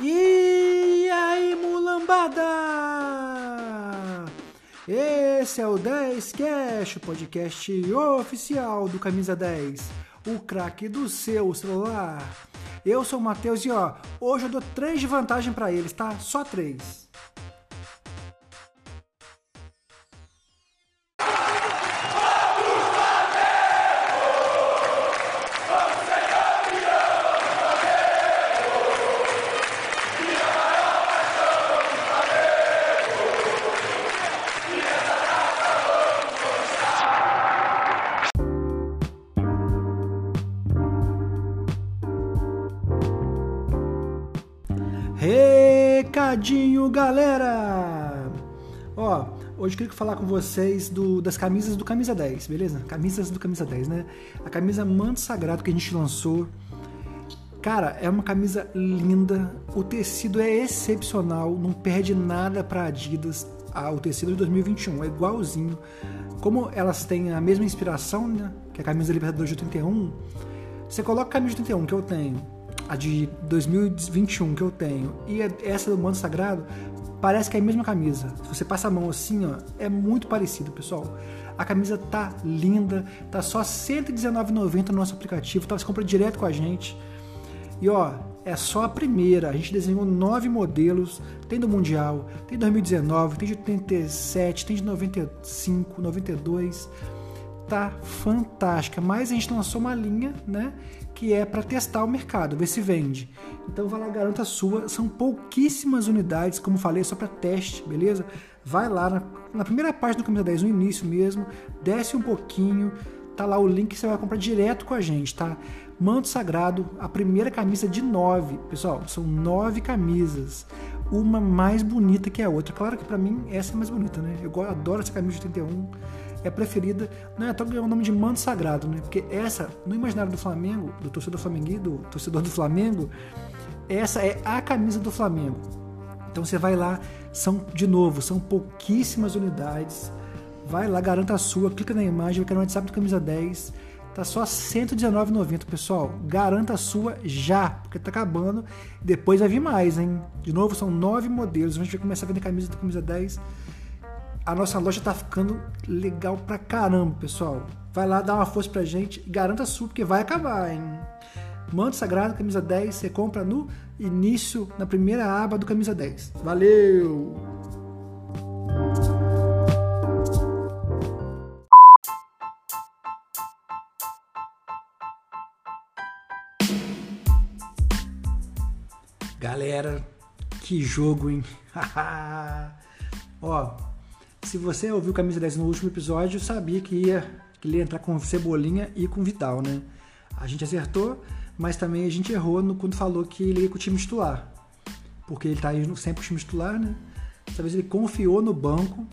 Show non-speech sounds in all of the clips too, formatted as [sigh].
E aí, mulambada! Esse é o 10 Cash, o podcast oficial do Camisa 10, o craque do seu celular. Eu sou o Matheus e ó, hoje eu dou 3 de vantagem para eles, tá? Só 3. Recadinho, galera! Ó, hoje eu queria falar com vocês do, das camisas do Camisa 10, beleza? Camisas do Camisa 10, né? A camisa Manto Sagrado que a gente lançou. Cara, é uma camisa linda, o tecido é excepcional, não perde nada para Adidas. Ah, o tecido de 2021 é igualzinho. Como elas têm a mesma inspiração, né? Que é a camisa Libertadores de 81, você coloca a camisa de 81 que eu tenho a de 2021 que eu tenho e essa do Manto Sagrado, parece que é a mesma camisa. Se você passa a mão assim, ó, é muito parecido, pessoal. A camisa tá linda, tá só R$ 119,90 no nosso aplicativo, tá? Você compra direto com a gente. E ó, é só a primeira. A gente desenhou nove modelos. Tem do Mundial, tem 2019, tem de 87, tem de 95, 92. Tá fantástica. Mas a gente lançou uma linha, né? Que é para testar o mercado, ver se vende. Então vai lá, garanta a sua. São pouquíssimas unidades, como falei, só para teste, beleza? Vai lá na, na, primeira página do Camisa 10, no início mesmo, desce um pouquinho, tá lá o link que você vai comprar direto com a gente, tá? Manto Sagrado, a primeira camisa de nove. Pessoal, são nove camisas. Uma mais bonita que a outra. Claro que para mim essa é mais bonita, né? Eu adoro essa camisa de 81 é preferida, não é ganhou o nome de manto sagrado, né? Porque essa, no imaginário do Flamengo, do torcedor flamenguinho, do torcedor do Flamengo, essa é a camisa do Flamengo. Então você vai lá, são de novo, são pouquíssimas unidades. Vai lá, garanta a sua, clica na imagem, vai querer no WhatsApp do Camisa 10. Tá só R$ 119,90, pessoal. Garanta a sua já, porque tá acabando. Depois vai vir mais, hein? De novo, são nove modelos. A gente vai começar a vender camisa do Camisa 10 a nossa loja tá ficando legal pra caramba, pessoal. Vai lá dar uma força pra gente e garanta a sua, porque vai acabar, hein? Manto Sagrado, camisa 10, você compra no início, na primeira aba do camisa 10. Valeu! Galera, que jogo, hein? [laughs] Ó, se você ouviu Camisa 10 no último episódio, sabia que ia, que ia entrar com Cebolinha e com Vidal, né? A gente acertou, mas também a gente errou no, quando falou que ele ia com o time titular. Porque ele tá aí sempre com o time titular, né? Dessa vez ele confiou no banco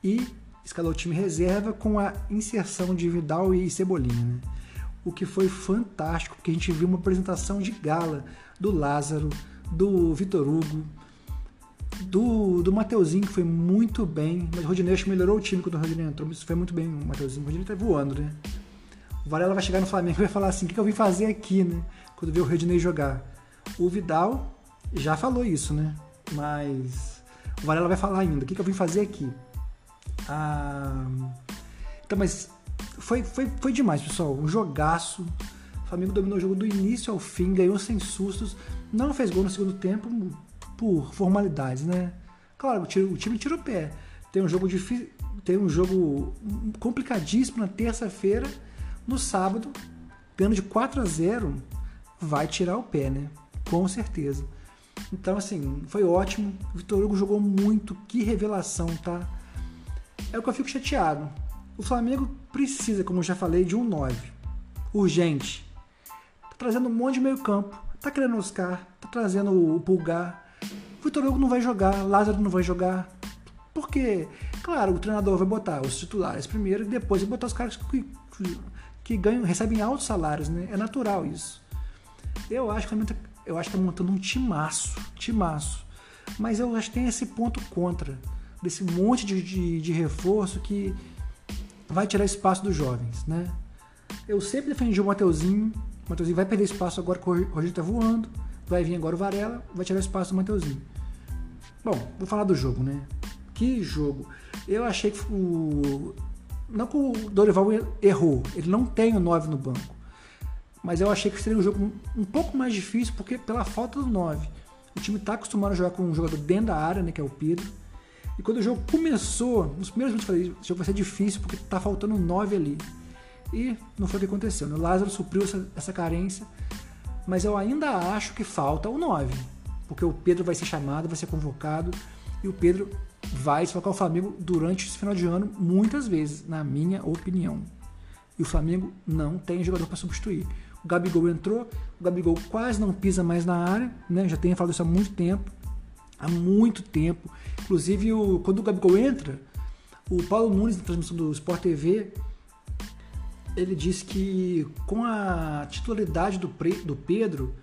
e escalou o time reserva com a inserção de Vidal e Cebolinha, né? O que foi fantástico, porque a gente viu uma apresentação de gala do Lázaro, do Vitor Hugo, do, do Mateuzinho, que foi muito bem. Mas o Rodinei acho que melhorou o time quando o Rodinei entrou. Mas foi muito bem o Mateuzinho. O Rodinei tá voando, né? O Varela vai chegar no Flamengo e vai falar assim: o que, eu vim fazer aqui, né? Quando ver o Rodinei jogar. O Vidal já falou isso, né? Mas o Varela vai falar ainda: o que, que eu vim fazer aqui? Ah, então, mas foi, foi, foi demais, pessoal. Um jogaço. O Flamengo dominou o jogo do início ao fim, ganhou sem sustos. Não fez gol no segundo tempo, por formalidades, né? Claro, o time tira o pé. Tem um jogo difícil, tem um jogo complicadíssimo na terça-feira, no sábado, ganhando de 4 a 0, vai tirar o pé, né? Com certeza. Então, assim, foi ótimo. O Vitor Hugo jogou muito. Que revelação, tá? É o que eu fico chateado. O Flamengo precisa, como eu já falei, de um 9. Urgente. Tá trazendo um monte de meio campo. Tá querendo Oscar. Tá trazendo o Pulgar. Vitor Hugo não vai jogar, Lázaro não vai jogar. Porque, claro, o treinador vai botar os titulares primeiro e depois vai botar os caras que, que ganham, recebem altos salários, né? É natural isso. Eu acho que eu acho que tá montando um timaço, timaço. Mas eu acho que tem esse ponto contra desse monte de, de, de reforço que vai tirar espaço dos jovens, né? Eu sempre defendi o Mateuzinho. O Mateuzinho vai perder espaço agora que o Rogério tá voando vai vir agora o Varela, vai tirar espaço do Mateuzinho. Bom, vou falar do jogo, né? Que jogo. Eu achei que o. Não que o Dorival errou, ele não tem o 9 no banco. Mas eu achei que seria um jogo um pouco mais difícil porque pela falta do 9. O time está acostumado a jogar com um jogador dentro da área, né, que é o Pedro. E quando o jogo começou, nos primeiros minutos eu falei, esse jogo vai ser difícil porque tá faltando 9 ali. E não foi o que aconteceu. Né? O Lázaro supriu essa, essa carência, mas eu ainda acho que falta o 9. Porque o Pedro vai ser chamado, vai ser convocado, e o Pedro vai desfocar o Flamengo durante esse final de ano muitas vezes, na minha opinião. E o Flamengo não tem jogador para substituir. O Gabigol entrou, o Gabigol quase não pisa mais na área, né? Já tenho falado isso há muito tempo. Há muito tempo. Inclusive, o, quando o Gabigol entra, o Paulo Nunes, na transmissão do Sport TV, ele disse que com a titularidade do, do Pedro,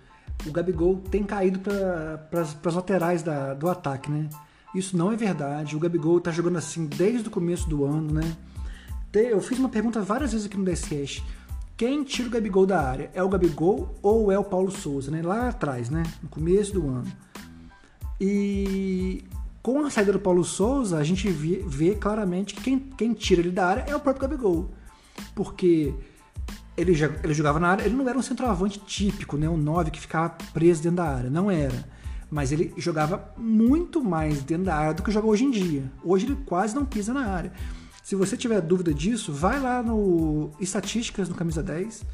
o Gabigol tem caído para as laterais da, do ataque, né? Isso não é verdade. O Gabigol está jogando assim desde o começo do ano, né? Eu fiz uma pergunta várias vezes aqui no DSCast. Quem tira o Gabigol da área? É o Gabigol ou é o Paulo Souza, né? Lá atrás, né? No começo do ano. E com a saída do Paulo Souza, a gente vê, vê claramente que quem, quem, tira ele da área é o próprio Gabigol. Porque ele, ele jogava na área, ele não era um centroavante típico, né? Um 9 que ficava preso dentro da área. Não era. Mas ele jogava muito mais dentro da área do que joga hoje em dia. Hoje ele quase não pisa na área. Se você tiver dúvida disso, vai lá no Estatísticas no Camisa 10.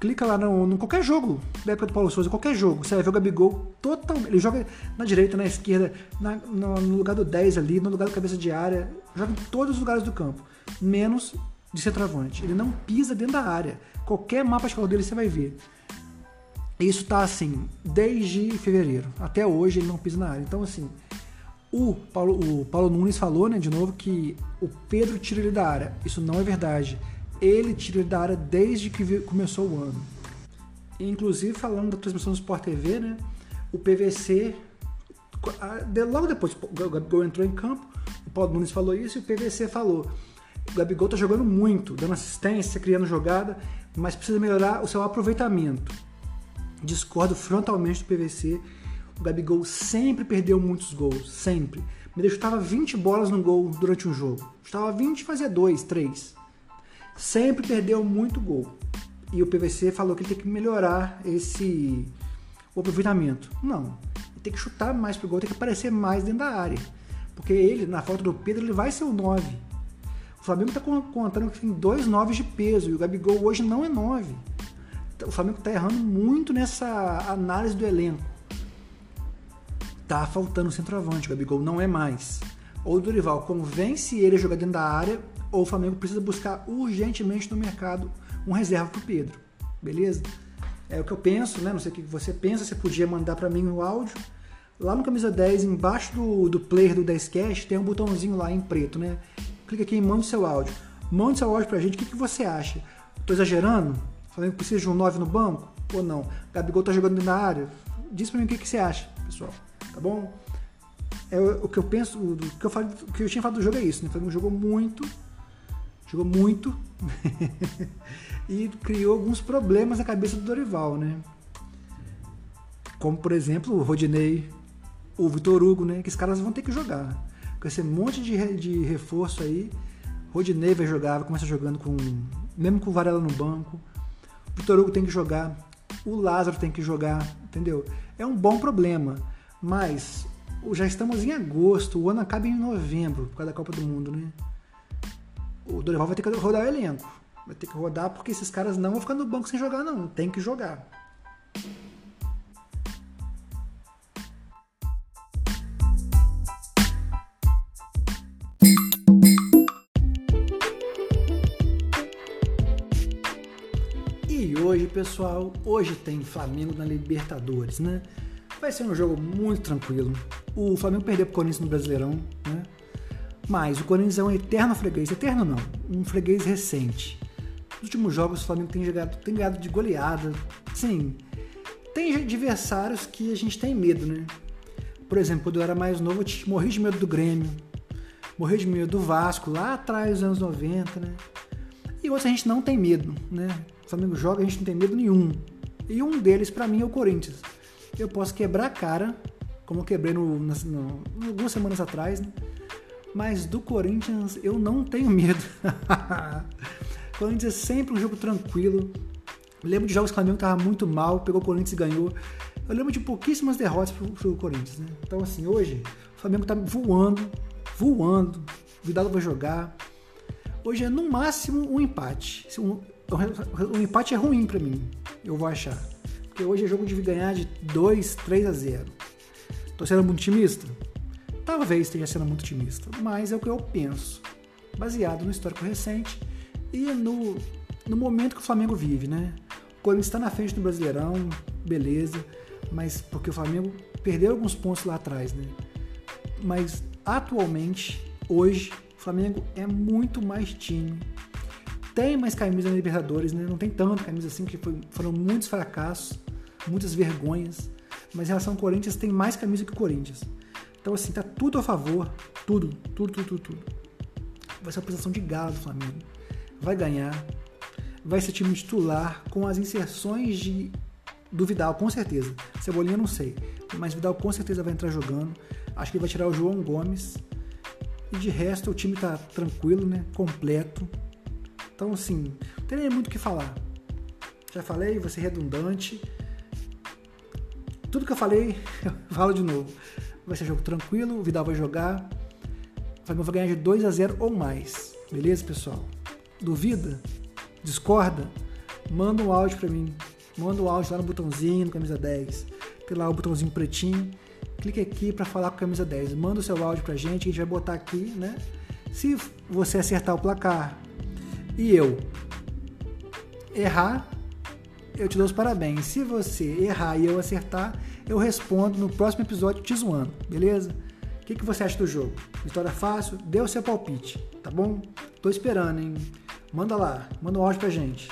Clica lá no, no qualquer jogo da época do Paulo Souza, qualquer jogo. Você vai ver o Gabigol totalmente. Ele joga na direita, na esquerda, na, no, no, lugar do 10 ali, no lugar do cabeça de área. Joga em todos os lugares do campo. Menos de centroavante. Ele não pisa dentro da área. Qualquer mapa de calor dele você vai ver. Isso tá assim, desde fevereiro. Até hoje ele não pisa na área. Então, assim, o Paulo, o Paulo Nunes falou, né, de novo, que o Pedro tira ele da área. Isso não é verdade. Ele tira ele da área desde que começou o ano. Inclusive, falando da transmissão do Sport TV, né, o PVC, logo depois o Gabigol entrou em campo, o Paulo Nunes falou isso e o PVC falou. O Gabigol tá jogando muito, dando assistência, criando jogada, mas precisa melhorar o seu aproveitamento. Discordo frontalmente do PVC o Gabigol sempre perdeu muitos gols, sempre. Me chutava 20 bolas no gol durante um jogo. Chutava 20 e fazia 2, 3. Sempre perdeu muito gol. E o PVC falou que ele tem que melhorar esse o aproveitamento. Não. Ele tem que chutar mais pro gol, tem que aparecer mais dentro da área. Porque ele, na falta do Pedro, ele vai ser o 9. O Flamengo está contando que tem dois 9 de peso e o Gabigol hoje não é 9. O Flamengo está errando muito nessa análise do elenco tá faltando centroavante, o Gabigol não é mais. Ou o Dorival convence ele a jogar dentro da área, ou o Flamengo precisa buscar urgentemente no mercado um reserva pro Pedro. Beleza? É o que eu penso, né? Não sei o que você pensa, você podia mandar para mim o áudio. Lá no camisa 10, embaixo do, do player do 10cast, tem um botãozinho lá em preto, né? Clica aqui e manda seu áudio. Manda o seu áudio pra gente, o que, que você acha? Tô exagerando? O Flamengo precisa de um 9 no banco? Ou não? Gabigol tá jogando da área? Diz pra mim o que, que você acha, pessoal tá bom? É o que eu penso, o que eu, falo, o que eu tinha falado do jogo é isso, né? O Flamengo jogou muito, jogou muito [laughs] e criou alguns problemas na cabeça do Dorival, né? Como, por exemplo, o Rodinei, o Vitor Hugo, né? Que esses caras vão ter que jogar. Com esse monte de, de reforço aí, Rodinei vai jogar, vai começar jogando com. Mesmo com o Varela no banco. O Vitor Hugo tem que jogar. O Lázaro tem que jogar, entendeu? É um bom problema. Mas já estamos em agosto, o ano acaba em novembro, por causa da Copa do Mundo, né? O Dorival vai ter que rodar o elenco. Vai ter que rodar porque esses caras não vão ficar no banco sem jogar, não. Tem que jogar. Pessoal, hoje tem Flamengo na Libertadores, né? Vai ser um jogo muito tranquilo. O Flamengo perdeu pro Corinthians no Brasileirão, né? Mas o Corinthians é um eterno freguês. Eterno não, um freguês recente. Nos últimos jogos o Flamengo tem jogado, tem ganhado de goleada. Sim, tem adversários que a gente tem medo, né? Por exemplo, quando eu era mais novo, eu morri de medo do Grêmio, morri de medo do Vasco, lá atrás, dos anos 90, né? E outros a gente não tem medo, né? O Flamengo joga, a gente não tem medo nenhum. E um deles, para mim, é o Corinthians. eu posso quebrar a cara, como eu quebrei no, no, no, algumas semanas atrás, né? mas do Corinthians eu não tenho medo. [laughs] Corinthians é sempre um jogo tranquilo. lembro de jogos que o Flamengo estava muito mal, pegou o Corinthians e ganhou. Eu lembro de pouquíssimas derrotas pro, pro Corinthians, né? Então, assim, hoje o Flamengo tá voando, voando. O Vidal vai jogar. Hoje é no máximo um empate. Um, um empate é ruim para mim, eu vou achar. Porque hoje é jogo de ganhar de 2, 3 a 0. Tô sendo muito otimista? Talvez esteja sendo muito otimista, mas é o que eu penso, baseado no histórico recente e no, no momento que o Flamengo vive, né? O Corinthians está na frente do Brasileirão, beleza mas porque o Flamengo perdeu alguns pontos lá atrás, né? Mas atualmente, hoje, o Flamengo é muito mais time. Tem mais camisa na Libertadores, né? Não tem tanta camisa assim, que foi, foram muitos fracassos, muitas vergonhas. Mas em relação ao Corinthians, tem mais camisa que o Corinthians. Então, assim, tá tudo a favor. Tudo, tudo, tudo, tudo, tudo. Vai ser a posição de galo do Flamengo. Vai ganhar. Vai ser time titular com as inserções de do Vidal, com certeza. Cebolinha não sei. Mas Vidal com certeza vai entrar jogando. Acho que ele vai tirar o João Gomes. E de resto o time tá tranquilo, né? Completo. Então assim, não tem nem muito o que falar. Já falei, vai ser redundante. Tudo que eu falei, [laughs] eu falo de novo. Vai ser jogo tranquilo, o Vidal vai jogar. O Flamengo vai ganhar de 2 a 0 ou mais. Beleza, pessoal? Duvida? Discorda? Manda um áudio para mim. Manda o áudio lá no botãozinho, no camisa 10. Tem lá o botãozinho pretinho. Clique aqui para falar com a camisa 10. Manda o seu áudio pra gente, a gente vai botar aqui, né? Se você acertar o placar e eu errar, eu te dou os parabéns. Se você errar e eu acertar, eu respondo no próximo episódio te zoando, beleza? O que, que você acha do jogo? Vitória fácil? Dê o seu palpite, tá bom? Tô esperando, hein? Manda lá, manda um áudio pra gente.